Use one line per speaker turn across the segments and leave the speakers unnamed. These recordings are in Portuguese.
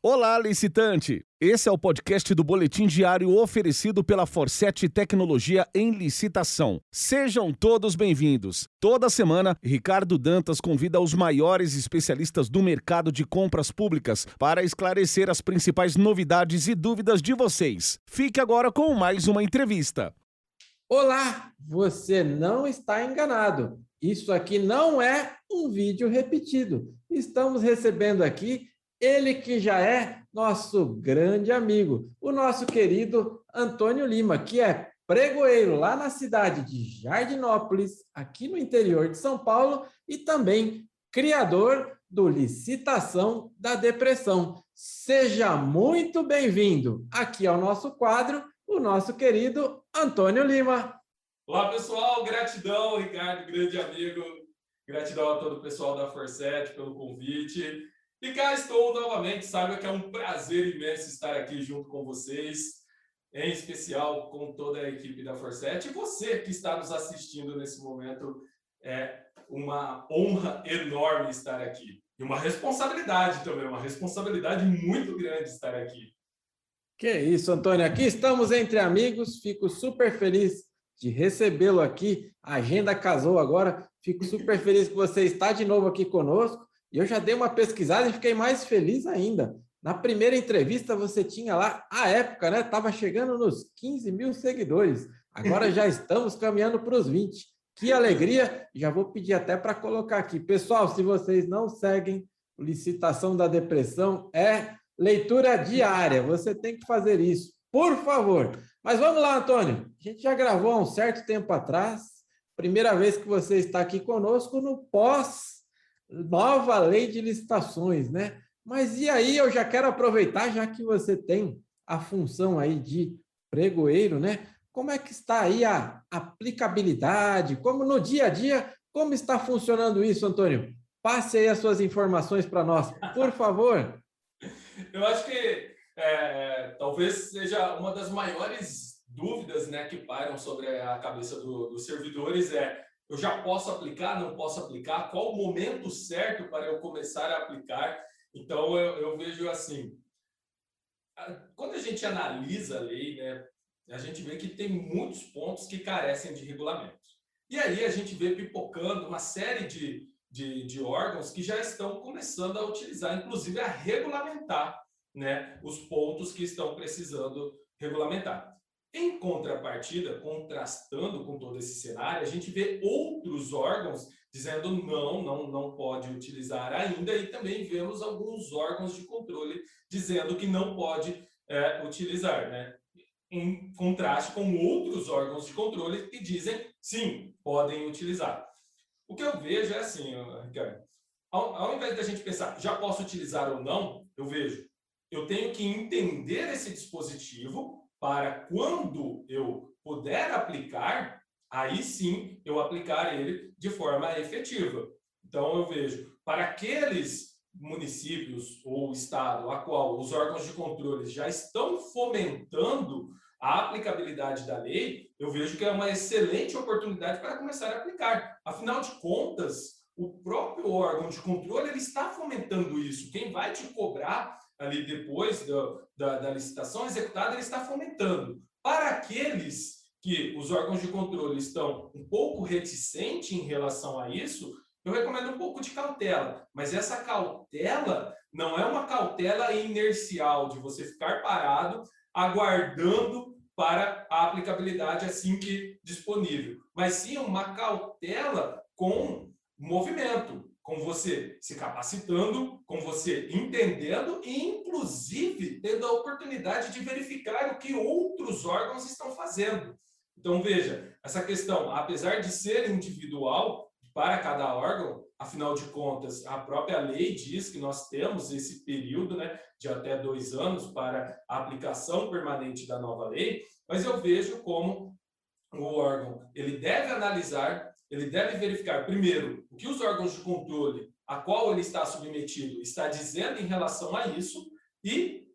Olá, licitante! Esse é o podcast do Boletim Diário oferecido pela Forset Tecnologia em Licitação. Sejam todos bem-vindos. Toda semana, Ricardo Dantas convida os maiores especialistas do mercado de compras públicas para esclarecer as principais novidades e dúvidas de vocês. Fique agora com mais uma entrevista.
Olá, você não está enganado. Isso aqui não é um vídeo repetido. Estamos recebendo aqui ele que já é nosso grande amigo, o nosso querido Antônio Lima, que é pregoeiro lá na cidade de Jardinópolis, aqui no interior de São Paulo, e também criador do Licitação da Depressão. Seja muito bem-vindo aqui ao nosso quadro, o nosso querido Antônio Lima.
Olá, pessoal, gratidão, Ricardo, grande amigo. Gratidão a todo o pessoal da Forset pelo convite. E cá estou novamente, saiba que é um prazer imenso estar aqui junto com vocês, em especial com toda a equipe da Forset. E você que está nos assistindo nesse momento, é uma honra enorme estar aqui. E uma responsabilidade também, uma responsabilidade muito grande estar aqui.
Que isso, Antônio. Aqui estamos entre amigos. Fico super feliz de recebê-lo aqui. A agenda casou agora. Fico super feliz que você está de novo aqui conosco. E eu já dei uma pesquisada e fiquei mais feliz ainda. Na primeira entrevista você tinha lá, a época, né? Estava chegando nos 15 mil seguidores. Agora já estamos caminhando para os 20. Que alegria! Já vou pedir até para colocar aqui. Pessoal, se vocês não seguem Licitação da Depressão, é leitura diária. Você tem que fazer isso, por favor. Mas vamos lá, Antônio. A gente já gravou há um certo tempo atrás. Primeira vez que você está aqui conosco no pós nova lei de licitações, né? Mas e aí eu já quero aproveitar, já que você tem a função aí de pregoeiro, né? Como é que está aí a aplicabilidade? Como no dia a dia, como está funcionando isso, Antônio? Passe aí as suas informações para nós, por favor.
Eu acho que é, talvez seja uma das maiores dúvidas né, que pairam sobre a cabeça do, dos servidores é eu já posso aplicar, não posso aplicar? Qual o momento certo para eu começar a aplicar? Então, eu, eu vejo assim, quando a gente analisa a lei, né, a gente vê que tem muitos pontos que carecem de regulamento. E aí a gente vê pipocando uma série de, de, de órgãos que já estão começando a utilizar, inclusive a regulamentar né, os pontos que estão precisando regulamentar. Em contrapartida, contrastando com todo esse cenário, a gente vê outros órgãos dizendo não, não, não pode utilizar ainda, e também vemos alguns órgãos de controle dizendo que não pode é, utilizar, né? Em contraste com outros órgãos de controle que dizem sim, podem utilizar. O que eu vejo é assim, Ricardo, ao, ao invés da gente pensar já posso utilizar ou não, eu vejo, eu tenho que entender esse dispositivo para quando eu puder aplicar, aí sim eu aplicar ele de forma efetiva. Então eu vejo, para aqueles municípios ou estado a qual os órgãos de controle já estão fomentando a aplicabilidade da lei, eu vejo que é uma excelente oportunidade para começar a aplicar. Afinal de contas, o próprio órgão de controle ele está fomentando isso. Quem vai te cobrar ali depois da, da licitação executada, ele está fomentando. Para aqueles que os órgãos de controle estão um pouco reticentes em relação a isso, eu recomendo um pouco de cautela. Mas essa cautela não é uma cautela inercial, de você ficar parado, aguardando para a aplicabilidade assim que disponível, mas sim uma cautela com movimento, com você se capacitando, com você entendendo e, inclusive, tendo a oportunidade de verificar o que outros órgãos estão fazendo. Então, veja, essa questão, apesar de ser individual para cada órgão, afinal de contas, a própria lei diz que nós temos esse período né, de até dois anos para a aplicação permanente da nova lei, mas eu vejo como o órgão ele deve analisar ele deve verificar, primeiro, o que os órgãos de controle a qual ele está submetido está dizendo em relação a isso e,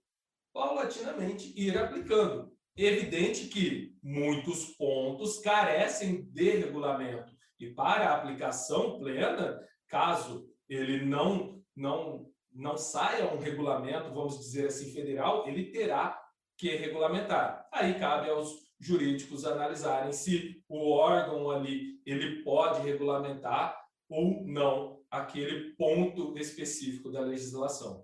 paulatinamente, ir aplicando. Evidente que muitos pontos carecem de regulamento e para a aplicação plena, caso ele não não não saia um regulamento, vamos dizer assim, federal, ele terá que regulamentar. Aí cabe aos jurídicos analisarem se o órgão ali ele pode regulamentar ou não aquele ponto específico da legislação.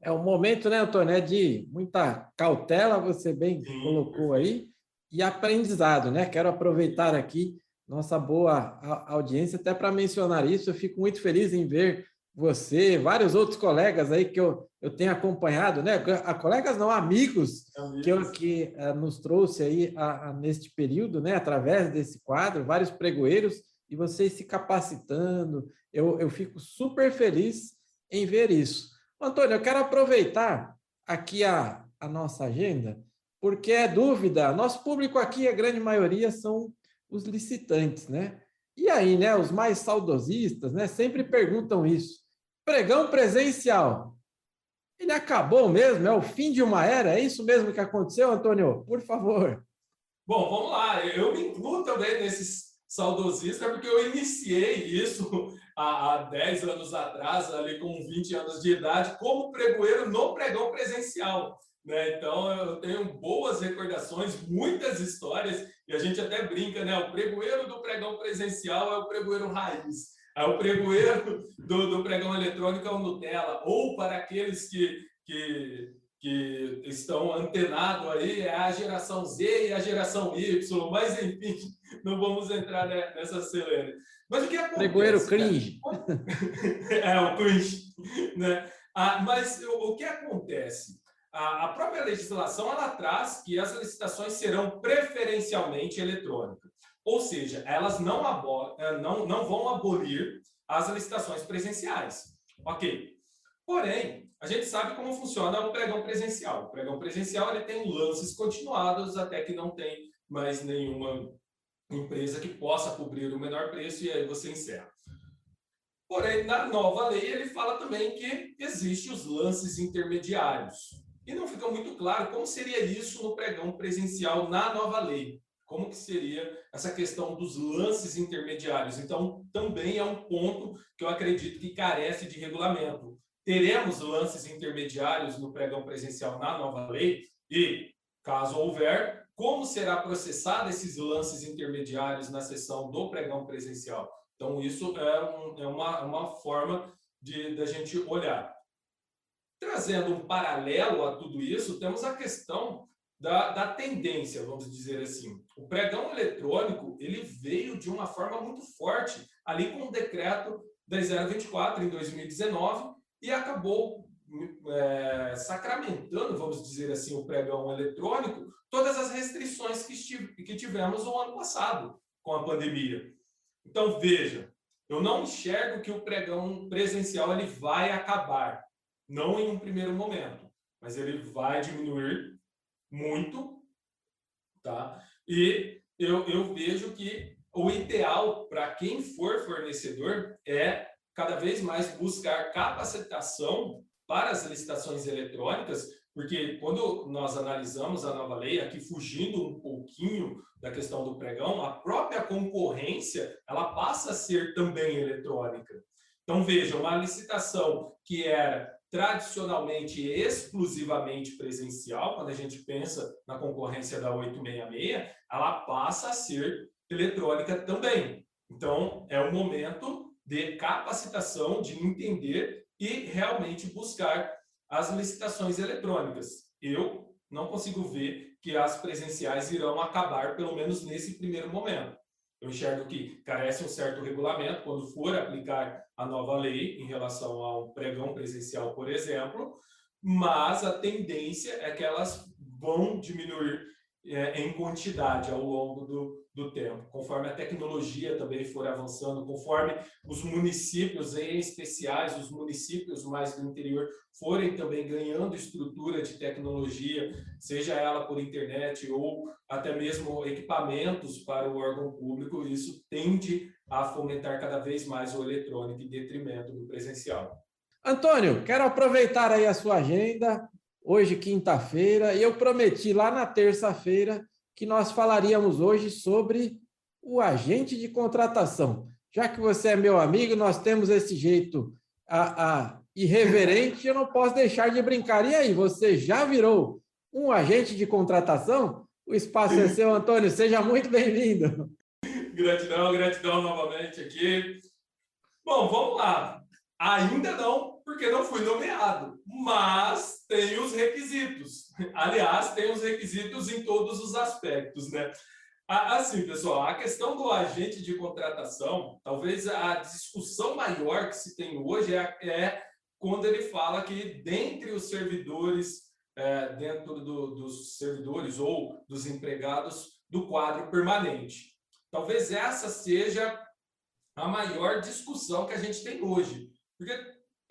É um momento, né, Antônio, é de muita cautela, você bem Sim, colocou aí, e aprendizado, né? Quero aproveitar aqui nossa boa audiência até para mencionar isso. Eu fico muito feliz em ver você, vários outros colegas aí que eu, eu tenho acompanhado, né? A colegas não, amigos, amigos. que, eu, que uh, nos trouxe aí a, a, neste período, né? Através desse quadro, vários pregoeiros, e vocês se capacitando. Eu, eu fico super feliz em ver isso. Antônio, eu quero aproveitar aqui a, a nossa agenda, porque é dúvida. Nosso público aqui, a grande maioria, são os licitantes, né? E aí, né, os mais saudosistas, né, sempre perguntam isso. Pregão presencial. Ele acabou mesmo? É o fim de uma era? É isso mesmo que aconteceu, Antônio? Por favor.
Bom, vamos lá. Eu me incluo também nesses saudosistas, porque eu iniciei isso há, há 10 anos atrás, ali com 20 anos de idade, como pregoeiro no pregão presencial. Né? Então, eu tenho boas recordações, muitas histórias, e a gente até brinca, né? O pregoeiro do pregão presencial é o pregoeiro raiz. É o pregoeiro do, do pregão eletrônico é o Nutella. Ou para aqueles que, que, que estão antenados aí, é a geração Z e a geração Y. Mas, enfim, não vamos entrar nessa celebre. Mas o que acontece?
Pregoeiro cringe.
é, o cringe. Né? Ah, mas o, que acontece? A, a própria legislação ela traz que as licitações serão preferencialmente eletrônicas. Ou seja, elas não, abol, eh, não, não vão abolir as licitações presenciais. Ok. Porém, a gente sabe como funciona o pregão presencial. O pregão presencial ele tem lances continuados até que não tem mais nenhuma empresa que possa cobrir o menor preço e aí você encerra. Porém, na nova lei, ele fala também que existem os lances intermediários. E não fica muito claro como seria isso no pregão presencial na nova lei. Como que seria essa questão dos lances intermediários? Então, também é um ponto que eu acredito que carece de regulamento. Teremos lances intermediários no pregão presencial na nova lei e, caso houver, como será processado esses lances intermediários na sessão do pregão presencial? Então, isso é, um, é uma, uma forma de da gente olhar. Trazendo um paralelo a tudo isso, temos a questão da, da tendência, vamos dizer assim. O pregão eletrônico ele veio de uma forma muito forte ali com o decreto 10024 em 2019 e acabou é, sacramentando, vamos dizer assim, o pregão eletrônico, todas as restrições que, que tivemos no ano passado com a pandemia. Então, veja, eu não enxergo que o pregão presencial ele vai acabar, não em um primeiro momento, mas ele vai diminuir muito, tá? E eu, eu vejo que o ideal para quem for fornecedor é cada vez mais buscar capacitação para as licitações eletrônicas, porque quando nós analisamos a nova lei, aqui fugindo um pouquinho da questão do pregão, a própria concorrência ela passa a ser também eletrônica. Então veja, uma licitação que era tradicionalmente exclusivamente presencial, quando a gente pensa na concorrência da 866, ela passa a ser eletrônica também. Então é o momento de capacitação, de entender e realmente buscar as licitações eletrônicas. Eu não consigo ver que as presenciais irão acabar, pelo menos nesse primeiro momento. Eu enxergo que carece um certo regulamento quando for aplicar a nova lei em relação ao pregão presencial, por exemplo, mas a tendência é que elas vão diminuir é, em quantidade ao longo do, do tempo, conforme a tecnologia também for avançando, conforme os municípios, em especiais os municípios mais do interior, forem também ganhando estrutura de tecnologia, seja ela por internet ou até mesmo equipamentos para o órgão público, isso tende a fomentar cada vez mais o eletrônico em detrimento do presencial.
Antônio, quero aproveitar aí a sua agenda hoje, quinta-feira, e eu prometi lá na terça-feira que nós falaríamos hoje sobre o agente de contratação. Já que você é meu amigo, nós temos esse jeito a, a irreverente, eu não posso deixar de brincar. E aí, você já virou um agente de contratação? O espaço é seu, Antônio. Seja muito bem-vindo.
Gratidão, gratidão novamente aqui. Bom, vamos lá. Ainda não, porque não fui nomeado, mas tem os requisitos. Aliás, tem os requisitos em todos os aspectos, né? Assim, pessoal, a questão do agente de contratação, talvez a discussão maior que se tem hoje é, é quando ele fala que dentre os servidores, é, dentro do, dos servidores ou dos empregados do quadro permanente. Talvez essa seja a maior discussão que a gente tem hoje, porque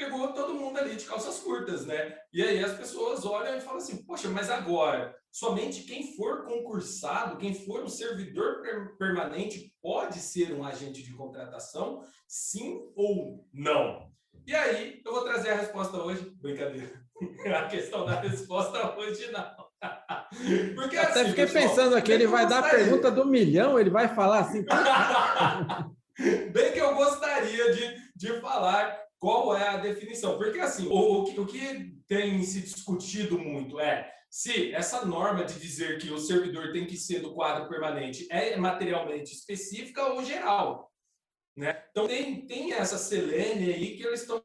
pegou todo mundo ali de calças curtas, né? E aí as pessoas olham e falam assim: poxa, mas agora somente quem for concursado, quem for um servidor permanente, pode ser um agente de contratação, sim ou não? E aí, eu vou trazer a resposta hoje. Brincadeira. A questão da resposta hoje não.
Porque Até assim, fiquei pessoal, pensando aqui, ele vai dar a pergunta do milhão, ele vai falar assim.
Bem que eu gostaria de, de falar qual é a definição. Porque assim, o, o, que, tem se discutido muito é se essa norma de dizer que o servidor tem que ser do quadro permanente é materialmente específica ou geral. Né? Então, tem, tem essa selene aí que eles estão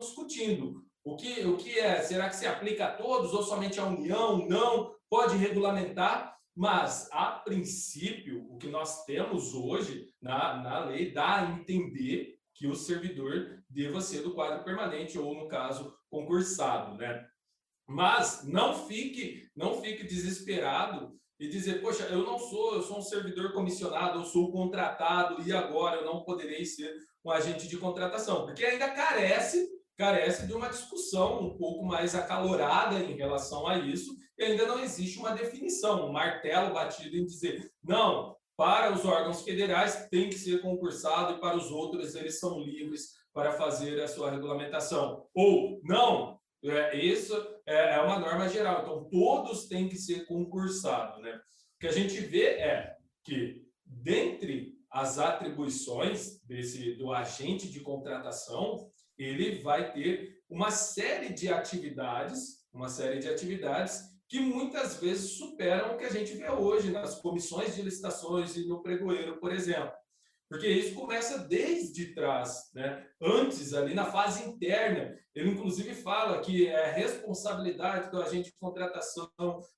discutindo. O que, o que é? Será que se aplica a todos ou somente à União? Não, pode regulamentar, mas, a princípio, o que nós temos hoje na, na lei dá a entender que o servidor deva ser do quadro permanente ou, no caso, concursado. Né? Mas não fique, não fique desesperado e dizer, poxa, eu não sou, eu sou um servidor comissionado, eu sou contratado e agora eu não poderei ser um agente de contratação, porque ainda carece, carece de uma discussão um pouco mais acalorada em relação a isso, e ainda não existe uma definição, um martelo batido em dizer, não, para os órgãos federais tem que ser concursado e para os outros eles são livres para fazer a sua regulamentação. Ou, não, é, isso é, é uma norma geral, então todos têm que ser concursados. Né? O que a gente vê é que, dentre as atribuições desse, do agente de contratação, ele vai ter uma série de atividades, uma série de atividades que muitas vezes superam o que a gente vê hoje nas comissões de licitações e no pregoeiro, por exemplo. Porque isso começa desde trás, né? Antes, ali na fase interna, ele inclusive fala que é responsabilidade do agente de contratação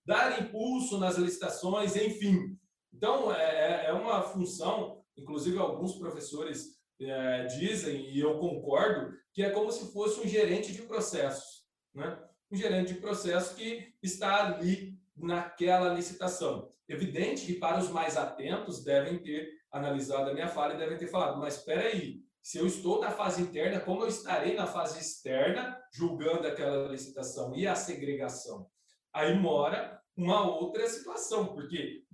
dar impulso nas licitações, enfim. Então, é, é, é uma função, inclusive alguns professores é, dizem, e eu concordo, que é como se fosse um gerente de processos, né? Um gerente de processo que está ali naquela licitação. Evidente que para os mais atentos devem ter analisado a minha fala e devem ter falado, mas espera aí, se eu estou na fase interna, como eu estarei na fase externa, julgando aquela licitação e a segregação? Aí mora uma outra situação, porque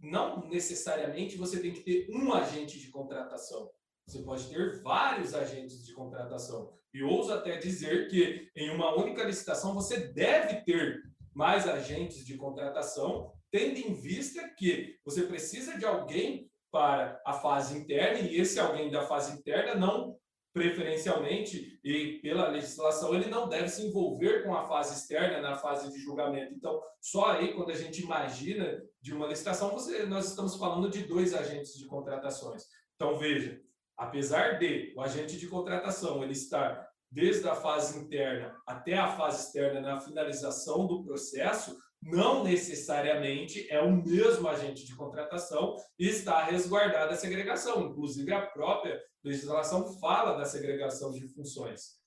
não necessariamente você tem que ter um agente de contratação. Você pode ter vários agentes de contratação. E ouso até dizer que em uma única licitação você deve ter mais agentes de contratação, tendo em vista que você precisa de alguém para a fase interna, e esse alguém da fase interna não preferencialmente e pela legislação ele não deve se envolver com a fase externa na fase de julgamento. Então, só aí quando a gente imagina de uma licitação, você, nós estamos falando de dois agentes de contratações. Então, veja, apesar de o agente de contratação ele estar desde a fase interna até a fase externa na finalização do processo, não necessariamente é o mesmo agente de contratação e está resguardada a segregação. Inclusive, a própria legislação fala da segregação de funções.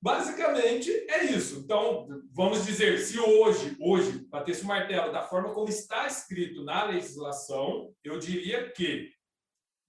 Basicamente, é isso. Então, vamos dizer, se hoje, hoje, bater-se o martelo da forma como está escrito na legislação, eu diria que,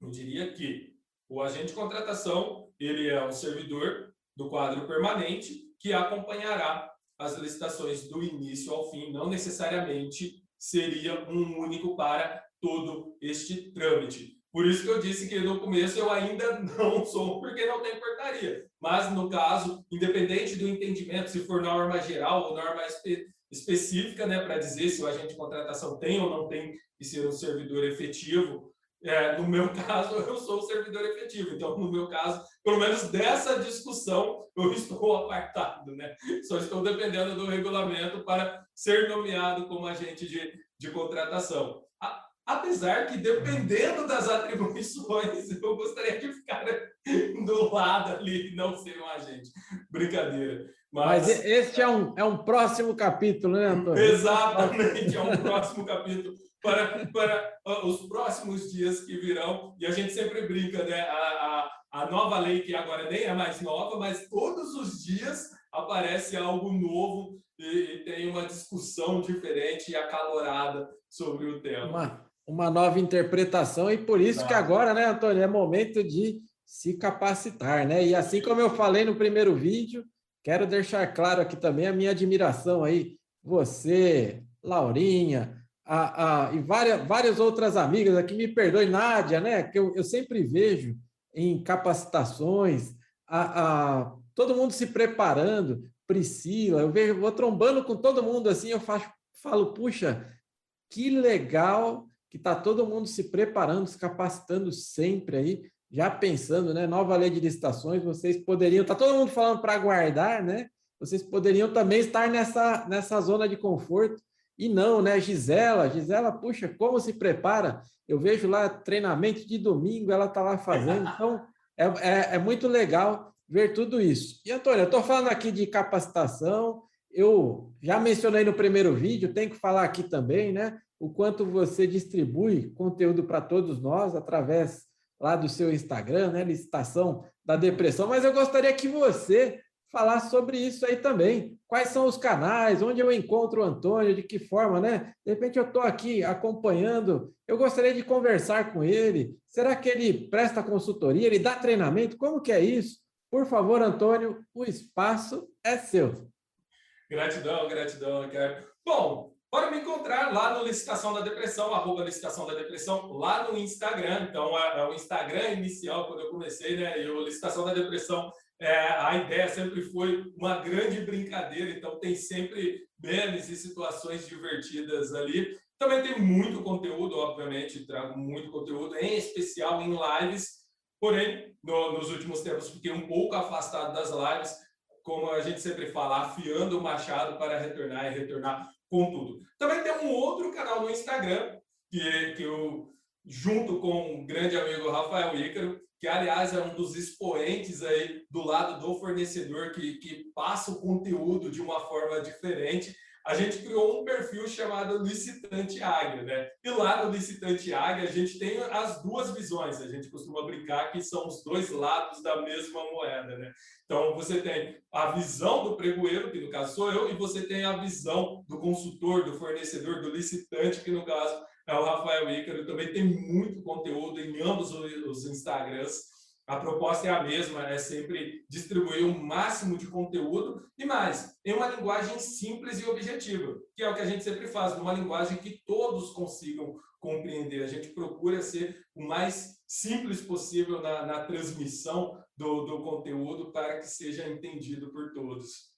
eu diria que o agente de contratação, ele é o servidor do quadro permanente que acompanhará as licitações do início ao fim, não necessariamente seria um único para todo este trâmite. Por isso que eu disse que no começo eu ainda não sou, porque não tem portaria. Mas, no caso, independente do entendimento, se for norma geral ou norma espe específica, né, para dizer se o agente de contratação tem ou não tem que ser um servidor efetivo é, no meu caso, eu sou o servidor efetivo. Então, no meu caso, pelo menos dessa discussão, eu estou apartado, né? Só estou dependendo do regulamento para ser nomeado como agente de, de contratação. A, apesar que, dependendo das atribuições, eu gostaria de ficar do lado ali, não ser um agente. Brincadeira.
Mas, Mas este é um, é um próximo capítulo, né, Antônio?
Exatamente, é um próximo capítulo para, para os próximos dias que virão. E a gente sempre brinca, né? A, a, a nova lei, que agora nem é mais nova, mas todos os dias aparece algo novo e, e tem uma discussão diferente e acalorada sobre o tema.
Uma, uma nova interpretação, e por isso que agora, né, Antônio, é momento de se capacitar, né? E assim como eu falei no primeiro vídeo, quero deixar claro aqui também a minha admiração aí, você, Laurinha, a, a, e várias, várias outras amigas aqui, me perdoe, Nádia, né? Que eu, eu sempre vejo em capacitações, a, a, todo mundo se preparando, Priscila, eu vejo, vou trombando com todo mundo assim, eu faço, falo, puxa, que legal que está todo mundo se preparando, se capacitando sempre aí, já pensando, né? Nova lei de licitações, vocês poderiam, está todo mundo falando para aguardar, né? Vocês poderiam também estar nessa, nessa zona de conforto e não, né? Gisela, Gisela, puxa, como se prepara? Eu vejo lá treinamento de domingo, ela está lá fazendo. Então, é, é, é, muito legal ver tudo isso. E, Antônio, eu estou falando aqui de capacitação. Eu já mencionei no primeiro vídeo, tenho que falar aqui também, né? O quanto você distribui conteúdo para todos nós através lá do seu Instagram, né? Licitação da depressão. Mas eu gostaria que você falar sobre isso aí também. Quais são os canais, onde eu encontro o Antônio, de que forma, né? De repente eu estou aqui acompanhando, eu gostaria de conversar com ele. Será que ele presta consultoria, ele dá treinamento? Como que é isso? Por favor, Antônio, o espaço é seu.
Gratidão, gratidão, Ricardo. Bom, Pode me encontrar lá no Licitação da Depressão, arroba Licitação da Depressão, lá no Instagram. Então, é, é o Instagram inicial, quando eu comecei, né? E o Licitação da Depressão é, a ideia sempre foi uma grande brincadeira, então tem sempre memes e situações divertidas ali. Também tem muito conteúdo, obviamente, trago muito conteúdo, em especial em lives, porém, no, nos últimos tempos fiquei um pouco afastado das lives, como a gente sempre fala, afiando o machado para retornar e retornar com tudo. Também tem um outro canal no Instagram, que, que eu, junto com o grande amigo Rafael Ícaro, que aliás é um dos expoentes aí do lado do fornecedor que, que passa o conteúdo de uma forma diferente. A gente criou um perfil chamado Licitante Águia, né? E lá no Licitante Águia a gente tem as duas visões. A gente costuma brincar que são os dois lados da mesma moeda, né? Então você tem a visão do pregoeiro, que no caso sou eu, e você tem a visão do consultor, do fornecedor, do licitante, que no caso é o Rafael Ícaro, também tem muito conteúdo em ambos os Instagrams. A proposta é a mesma, é sempre distribuir o máximo de conteúdo e mais, em uma linguagem simples e objetiva, que é o que a gente sempre faz, numa linguagem que todos consigam compreender. A gente procura ser o mais simples possível na, na transmissão do, do conteúdo para que seja entendido por todos.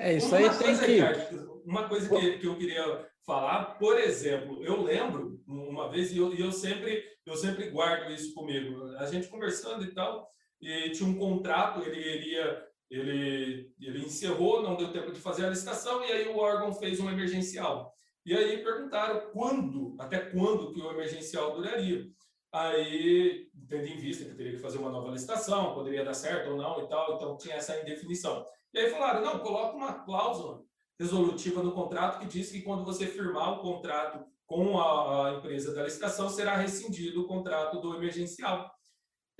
É isso uma aí, tem que.
uma coisa que, que eu queria falar, por exemplo, eu lembro uma vez e eu, eu sempre eu sempre guardo isso comigo. A gente conversando e tal, e tinha um contrato, ele iria ele ele encerrou, não deu tempo de fazer a licitação e aí o órgão fez um emergencial. E aí perguntaram quando, até quando que o emergencial duraria. Aí, tendo em vista que teria que fazer uma nova licitação, poderia dar certo ou não e tal, então tinha essa indefinição. E aí falaram, não, coloca uma cláusula resolutiva no contrato que diz que quando você firmar o contrato com a, empresa da licitação, será rescindido o contrato do emergencial.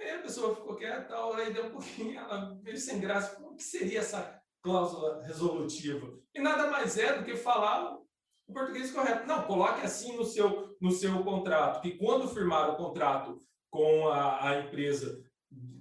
Aí a pessoa ficou quieta, aí deu um pouquinho, ela veio sem graça, o que seria essa cláusula resolutiva? E nada mais é do que falar o português correto. Não, coloque assim no seu, no seu contrato, que quando firmar o contrato com a, a empresa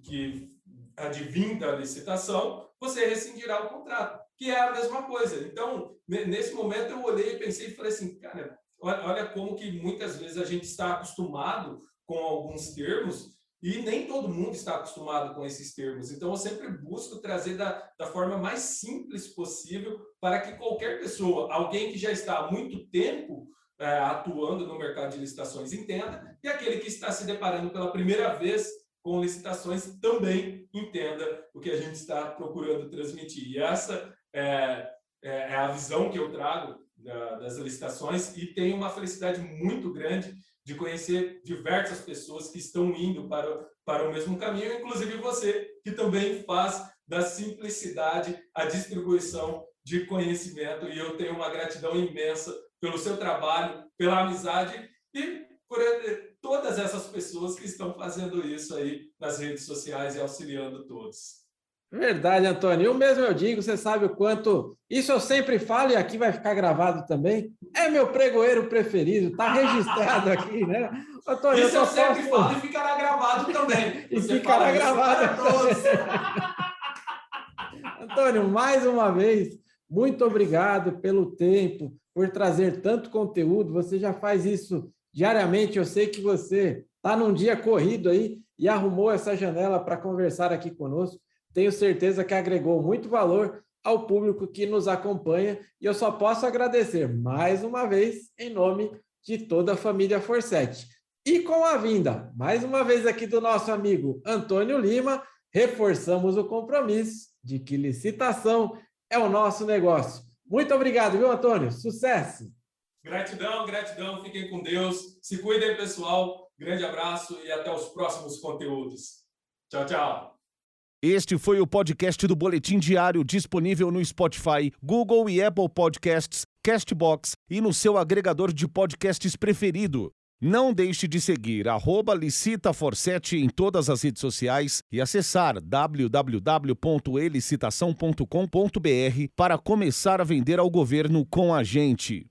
que advinda a licitação, você rescindirá o contrato que é a mesma coisa. Então, nesse momento eu olhei e pensei e falei assim, cara, olha como que muitas vezes a gente está acostumado com alguns termos e nem todo mundo está acostumado com esses termos. Então, eu sempre busco trazer da, da forma mais simples possível para que qualquer pessoa, alguém que já está há muito tempo é, atuando no mercado de licitações entenda, e aquele que está se deparando pela primeira vez com licitações também entenda o que a gente está procurando transmitir. E essa é, é, é a visão que eu trago das licitações e tenho uma felicidade muito grande de conhecer diversas pessoas que estão indo para, para o mesmo caminho, inclusive você, que também faz da simplicidade a distribuição de conhecimento. E eu tenho uma gratidão imensa pelo seu trabalho, pela amizade e por todas essas pessoas que estão fazendo isso aí nas redes sociais e auxiliando todos.
Verdade, Antônio. Eu mesmo eu digo, você sabe o quanto. Isso eu sempre falo e aqui vai ficar gravado também. É meu pregoeiro preferido, está registrado aqui, né?
Antônio, isso eu, eu sempre posso... falo e ficará gravado também.
e você ficará gravado. Antônio, mais uma vez, muito obrigado pelo tempo, por trazer tanto conteúdo. Você já faz isso diariamente. Eu sei que você está num dia corrido aí e arrumou essa janela para conversar aqui conosco. Tenho certeza que agregou muito valor ao público que nos acompanha e eu só posso agradecer mais uma vez em nome de toda a família Forset. E com a vinda, mais uma vez aqui do nosso amigo Antônio Lima, reforçamos o compromisso de que licitação é o nosso negócio. Muito obrigado, viu, Antônio? Sucesso!
Gratidão, gratidão. Fiquem com Deus. Se cuidem, pessoal. Grande abraço e até os próximos conteúdos. Tchau, tchau.
Este foi o podcast do Boletim Diário disponível no Spotify, Google e Apple Podcasts, Castbox e no seu agregador de podcasts preferido. Não deixe de seguir licitaforsete em todas as redes sociais e acessar www.elicitação.com.br para começar a vender ao governo com a gente.